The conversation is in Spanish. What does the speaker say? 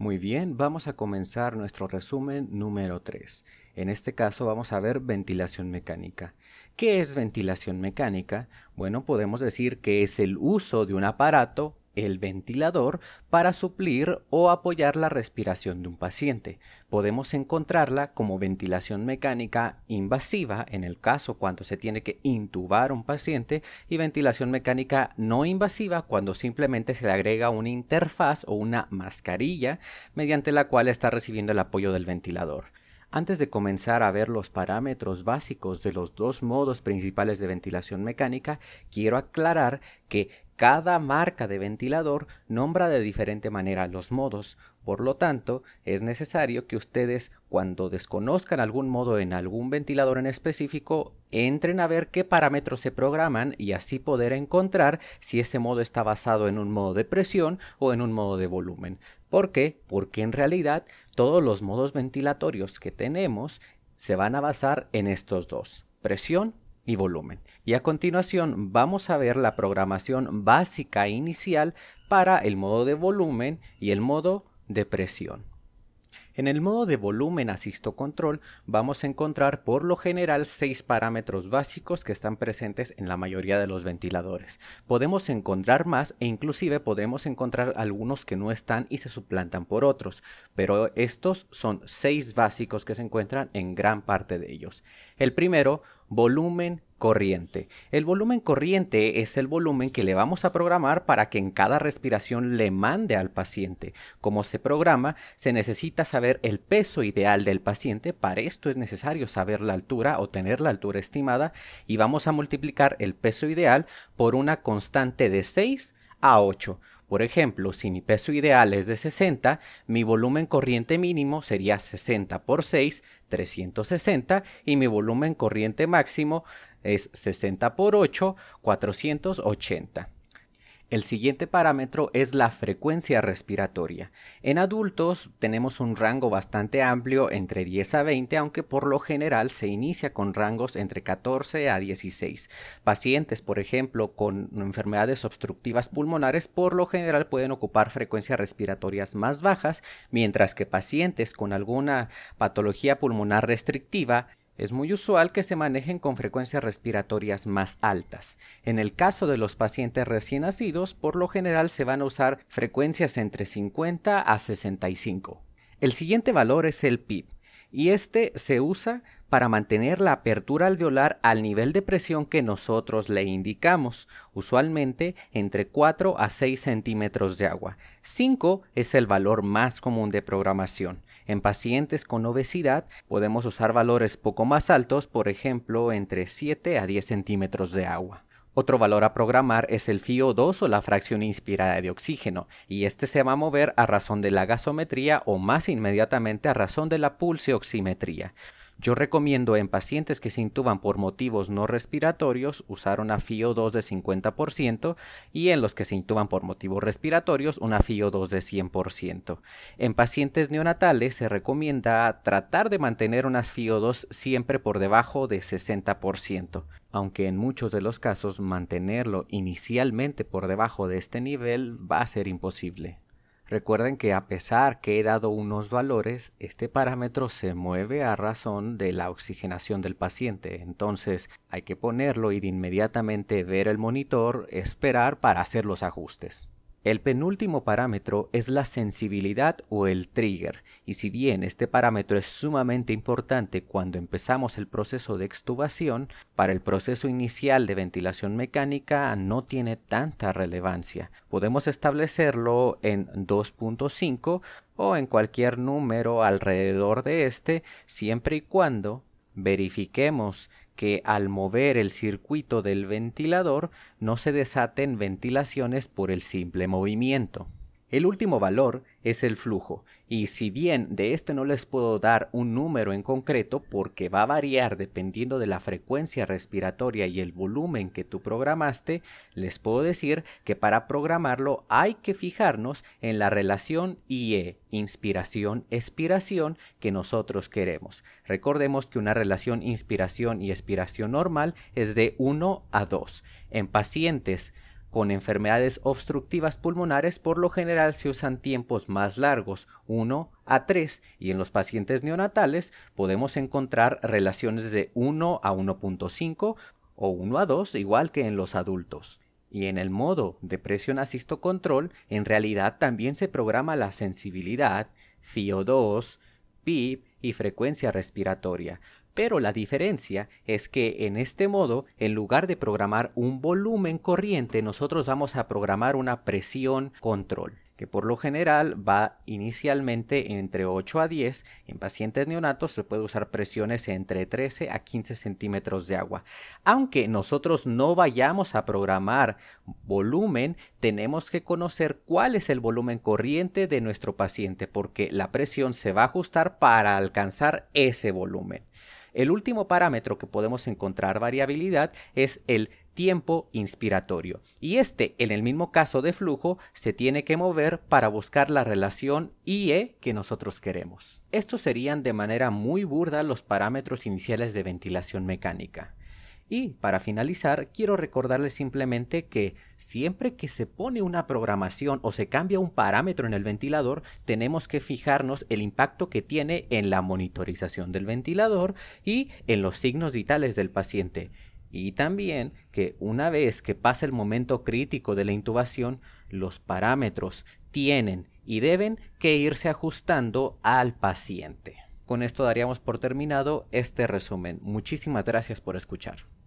Muy bien, vamos a comenzar nuestro resumen número 3. En este caso vamos a ver ventilación mecánica. ¿Qué es ventilación mecánica? Bueno, podemos decir que es el uso de un aparato el ventilador para suplir o apoyar la respiración de un paciente. Podemos encontrarla como ventilación mecánica invasiva en el caso cuando se tiene que intubar un paciente y ventilación mecánica no invasiva cuando simplemente se le agrega una interfaz o una mascarilla mediante la cual está recibiendo el apoyo del ventilador. Antes de comenzar a ver los parámetros básicos de los dos modos principales de ventilación mecánica, quiero aclarar que cada marca de ventilador nombra de diferente manera los modos, por lo tanto, es necesario que ustedes, cuando desconozcan algún modo en algún ventilador en específico, entren a ver qué parámetros se programan y así poder encontrar si ese modo está basado en un modo de presión o en un modo de volumen. ¿Por qué? Porque en realidad todos los modos ventilatorios que tenemos se van a basar en estos dos, presión y volumen. Y a continuación vamos a ver la programación básica inicial para el modo de volumen y el modo de presión. En el modo de volumen asisto control vamos a encontrar por lo general seis parámetros básicos que están presentes en la mayoría de los ventiladores. Podemos encontrar más e inclusive podremos encontrar algunos que no están y se suplantan por otros, pero estos son seis básicos que se encuentran en gran parte de ellos. El primero, volumen corriente. El volumen corriente es el volumen que le vamos a programar para que en cada respiración le mande al paciente. Como se programa, se necesita saber el peso ideal del paciente. Para esto es necesario saber la altura o tener la altura estimada y vamos a multiplicar el peso ideal por una constante de 6 a 8. Por ejemplo, si mi peso ideal es de 60, mi volumen corriente mínimo sería 60 por 6, 360, y mi volumen corriente máximo es 60 por 8, 480. El siguiente parámetro es la frecuencia respiratoria. En adultos tenemos un rango bastante amplio entre 10 a 20, aunque por lo general se inicia con rangos entre 14 a 16. Pacientes, por ejemplo, con enfermedades obstructivas pulmonares por lo general pueden ocupar frecuencias respiratorias más bajas, mientras que pacientes con alguna patología pulmonar restrictiva es muy usual que se manejen con frecuencias respiratorias más altas. En el caso de los pacientes recién nacidos, por lo general se van a usar frecuencias entre 50 a 65. El siguiente valor es el PIB, y este se usa para mantener la apertura alveolar al nivel de presión que nosotros le indicamos, usualmente entre 4 a 6 centímetros de agua. 5 es el valor más común de programación. En pacientes con obesidad podemos usar valores poco más altos, por ejemplo, entre 7 a 10 centímetros de agua. Otro valor a programar es el FIO2 o la fracción inspirada de oxígeno, y este se va a mover a razón de la gasometría o más inmediatamente a razón de la pulsioximetría. Yo recomiendo en pacientes que se intuban por motivos no respiratorios usar una FIO2 de 50% y en los que se intuban por motivos respiratorios una FIO2 de 100%. En pacientes neonatales se recomienda tratar de mantener unas FIO2 siempre por debajo de 60%, aunque en muchos de los casos mantenerlo inicialmente por debajo de este nivel va a ser imposible. Recuerden que a pesar que he dado unos valores, este parámetro se mueve a razón de la oxigenación del paciente. Entonces hay que ponerlo y de inmediatamente ver el monitor, esperar para hacer los ajustes. El penúltimo parámetro es la sensibilidad o el trigger, y si bien este parámetro es sumamente importante cuando empezamos el proceso de extubación, para el proceso inicial de ventilación mecánica no tiene tanta relevancia. Podemos establecerlo en 2.5 o en cualquier número alrededor de este, siempre y cuando verifiquemos que al mover el circuito del ventilador no se desaten ventilaciones por el simple movimiento. El último valor es el flujo, y si bien de este no les puedo dar un número en concreto porque va a variar dependiendo de la frecuencia respiratoria y el volumen que tú programaste, les puedo decir que para programarlo hay que fijarnos en la relación IE, inspiración-expiración, que nosotros queremos. Recordemos que una relación inspiración y expiración normal es de 1 a 2. En pacientes con enfermedades obstructivas pulmonares por lo general se usan tiempos más largos, 1 a 3, y en los pacientes neonatales podemos encontrar relaciones de 1 a 1.5 o 1 a 2, igual que en los adultos. Y en el modo de presión asisto control, en realidad también se programa la sensibilidad, FIO2, PIB y frecuencia respiratoria. Pero la diferencia es que en este modo, en lugar de programar un volumen corriente, nosotros vamos a programar una presión control que por lo general va inicialmente entre 8 a 10. En pacientes neonatos se puede usar presiones entre 13 a 15 centímetros de agua. Aunque nosotros no vayamos a programar volumen, tenemos que conocer cuál es el volumen corriente de nuestro paciente porque la presión se va a ajustar para alcanzar ese volumen. El último parámetro que podemos encontrar variabilidad es el tiempo inspiratorio. Y este, en el mismo caso de flujo, se tiene que mover para buscar la relación IE que nosotros queremos. Estos serían de manera muy burda los parámetros iniciales de ventilación mecánica. Y para finalizar, quiero recordarles simplemente que siempre que se pone una programación o se cambia un parámetro en el ventilador, tenemos que fijarnos el impacto que tiene en la monitorización del ventilador y en los signos vitales del paciente. Y también que una vez que pasa el momento crítico de la intubación, los parámetros tienen y deben que irse ajustando al paciente. Con esto daríamos por terminado este resumen. Muchísimas gracias por escuchar.